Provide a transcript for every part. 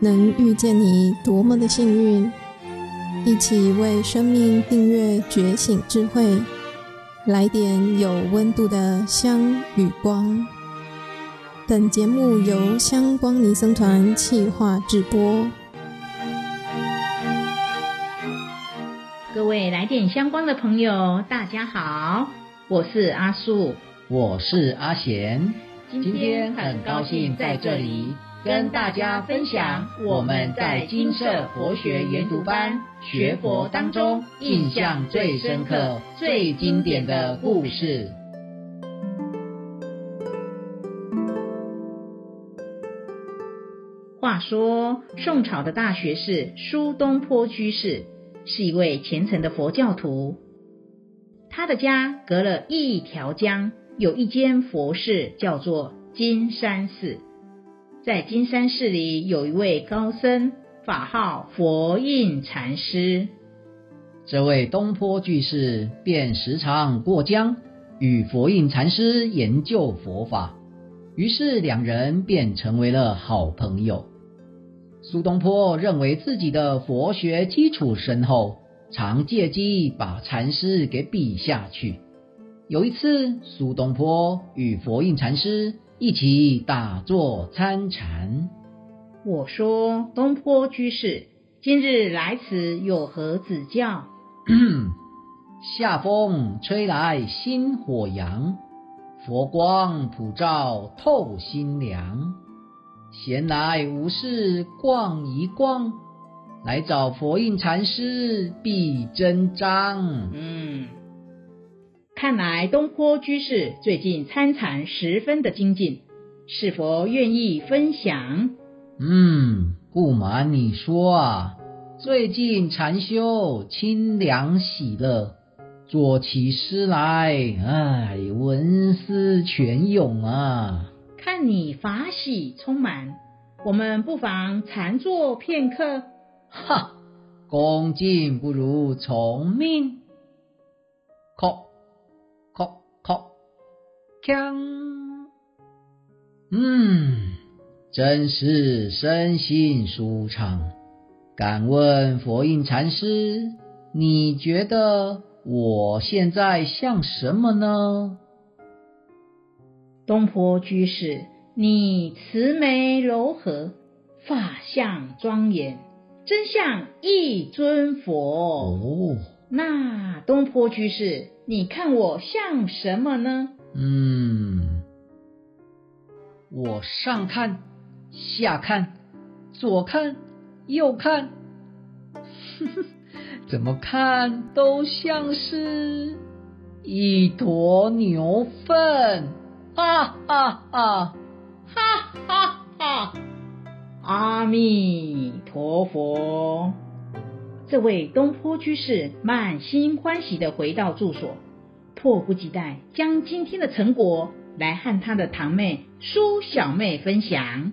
能遇见你多么的幸运！一起为生命订阅觉醒智慧，来点有温度的香与光。本节目由香光尼僧团企划制播。各位来点香光的朋友，大家好，我是阿素，我是阿贤，今天很高兴在这里。跟大家分享我们在金色佛学研读班学佛当中印象最深刻、最经典的故事。话说，宋朝的大学士苏东坡居士是一位虔诚的佛教徒，他的家隔了一条江，有一间佛寺，叫做金山寺。在金山寺里有一位高僧，法号佛印禅师。这位东坡居士便时常过江与佛印禅师研究佛法，于是两人便成为了好朋友。苏东坡认为自己的佛学基础深厚，常借机把禅师给比下去。有一次，苏东坡与佛印禅师。一起打坐参禅。我说：“东坡居士，今日来此有何指教？” 夏风吹来新火阳，佛光普照透心凉。闲来无事逛一逛，来找佛印禅师必真章。嗯。看来东坡居士最近参禅十分的精进，是否愿意分享？嗯，不瞒你说啊，最近禅修清凉喜乐，做起诗来，哎，文思泉涌啊。看你法喜充满，我们不妨禅坐片刻。哈，恭敬不如从命。叩。嗯，真是身心舒畅。敢问佛印禅师，你觉得我现在像什么呢？东坡居士，你慈眉柔和，法相庄严，真像一尊佛。哦，那东坡居士，你看我像什么呢？嗯，我上看，下看，左看，右看，怎么看都像是一坨牛粪！哈哈哈，哈哈哈！阿弥陀佛。这位东坡居士满心欢喜的回到住所。迫不及待将今天的成果来和他的堂妹苏小妹分享。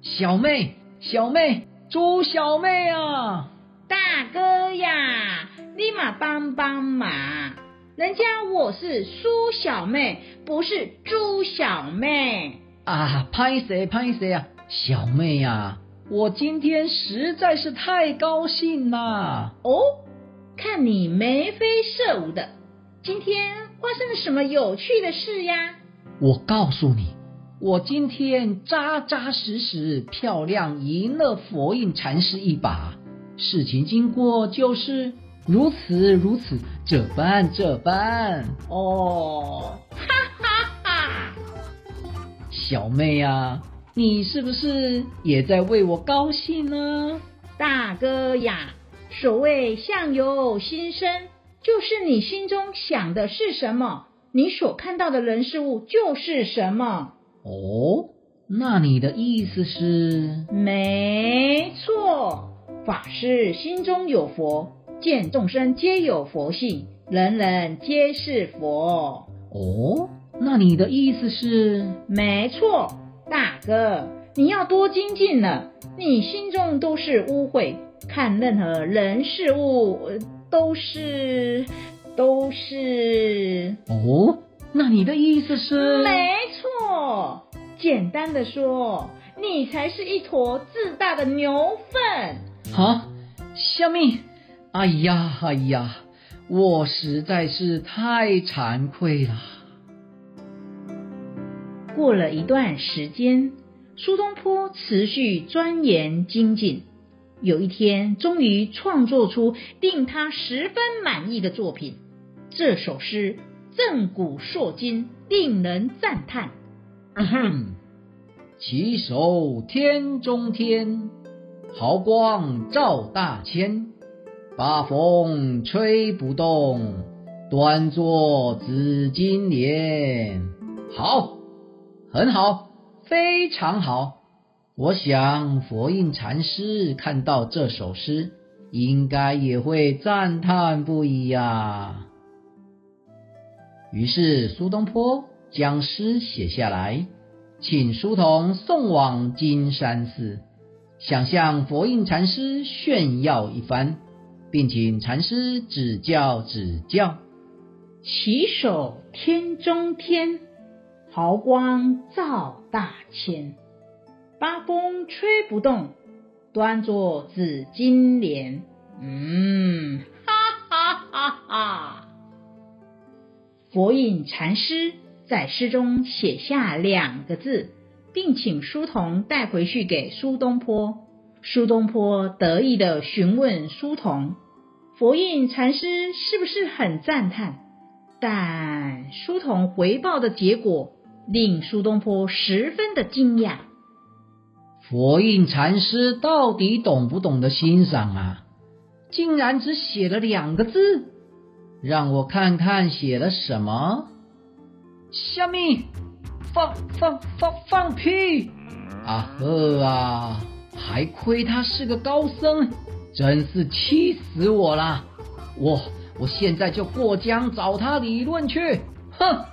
小妹，小妹，朱小妹啊！大哥呀，立马帮帮忙，人家我是苏小妹，不是朱小妹啊！拍谁拍谁啊！小妹呀、啊，我今天实在是太高兴啦！哦。看你眉飞色舞的，今天发生了什么有趣的事呀？我告诉你，我今天扎扎实实、漂亮赢了佛印禅师一把。事情经过就是如此如此，这般这般。哦，哈哈哈！小妹呀，你是不是也在为我高兴呢？大哥呀。所谓相由心生，就是你心中想的是什么，你所看到的人事物就是什么。哦，那你的意思是？没错，法师心中有佛，见众生皆有佛性，人人皆是佛。哦，那你的意思是？没错，大哥，你要多精进了，你心中都是污秽。看任何人事物都是都是哦，那你的意思是？没错，简单的说，你才是一坨自大的牛粪！啊，小蜜，哎呀哎呀，我实在是太惭愧了。过了一段时间，苏东坡持续钻研精进，有一天终于创作出令他十分满意的作品。这首诗震古烁今，令人赞叹。嗯哼，起手天中天，毫光照大千，八风吹不动，端坐紫金莲。好，很好，非常好。我想佛印禅师看到这首诗，应该也会赞叹不已呀。于是苏东坡将诗写下来，请书童送往金山寺，想向佛印禅师炫耀一番，并请禅师指教指教。起手天中天，毫光照大千，八风吹不动，端坐紫金莲。嗯，哈哈哈哈。佛印禅师在诗中写下两个字，并请书童带回去给苏东坡。苏东坡得意地询问书童：“佛印禅师是不是很赞叹？”但书童回报的结果令苏东坡十分的惊讶。佛印禅师到底懂不懂得欣赏啊？竟然只写了两个字。让我看看写了什么。虾米，放放放放屁！啊呵啊，还亏他是个高僧，真是气死我了！我我现在就过江找他理论去。哼！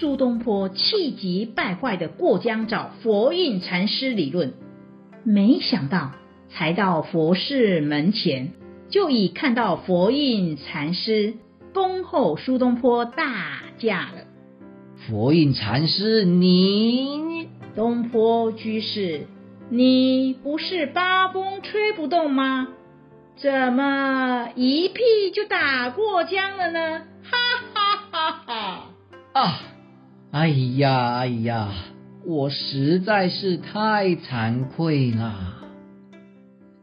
苏东坡气急败坏的过江找佛印禅师理论，没想到才到佛寺门前。就已看到佛印禅师恭候苏东坡大驾了。佛印禅师，你东坡居士，你不是八风吹不动吗？怎么一屁就打过江了呢？哈哈哈哈！啊，哎呀哎呀，我实在是太惭愧了。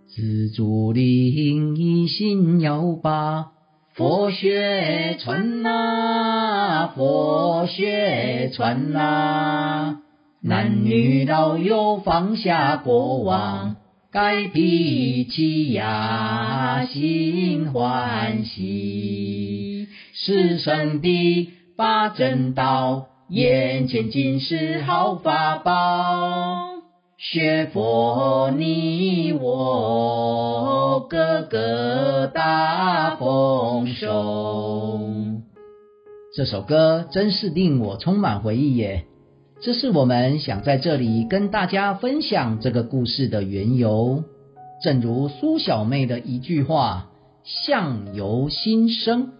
紫竹林一心要把佛学传呐，佛学传呐，男女老幼放下过往，改脾气呀，心欢喜，是圣地八正道，眼前尽是好法宝。学佛，你我个个大丰收。这首歌真是令我充满回忆耶！这是我们想在这里跟大家分享这个故事的缘由。正如苏小妹的一句话：“相由心生”，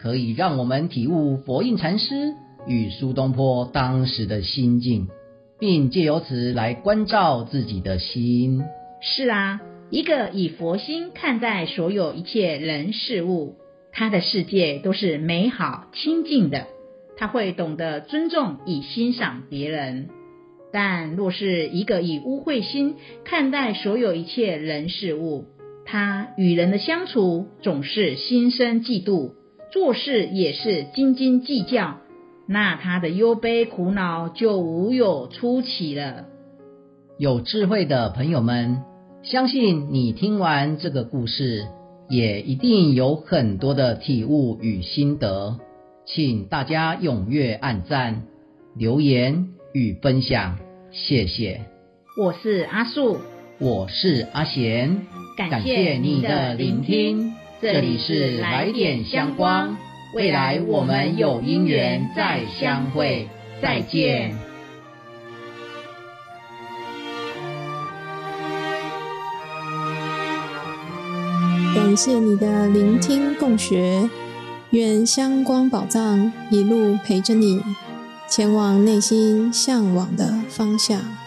可以让我们体悟佛印禅师与苏东坡当时的心境。并借由此来关照自己的心。是啊，一个以佛心看待所有一切人事物，他的世界都是美好清净的。他会懂得尊重与欣赏别人。但若是一个以污秽心看待所有一切人事物，他与人的相处总是心生嫉妒，做事也是斤斤计较。那他的忧悲苦恼就无有出起了。有智慧的朋友们，相信你听完这个故事，也一定有很多的体悟与心得。请大家踊跃按赞、留言与分享，谢谢。我是阿树，我是阿贤，感谢你的聆听。这里是来点香光。未来我们有因缘再相会，再见。感谢你的聆听共学，愿香光宝藏一路陪着你，前往内心向往的方向。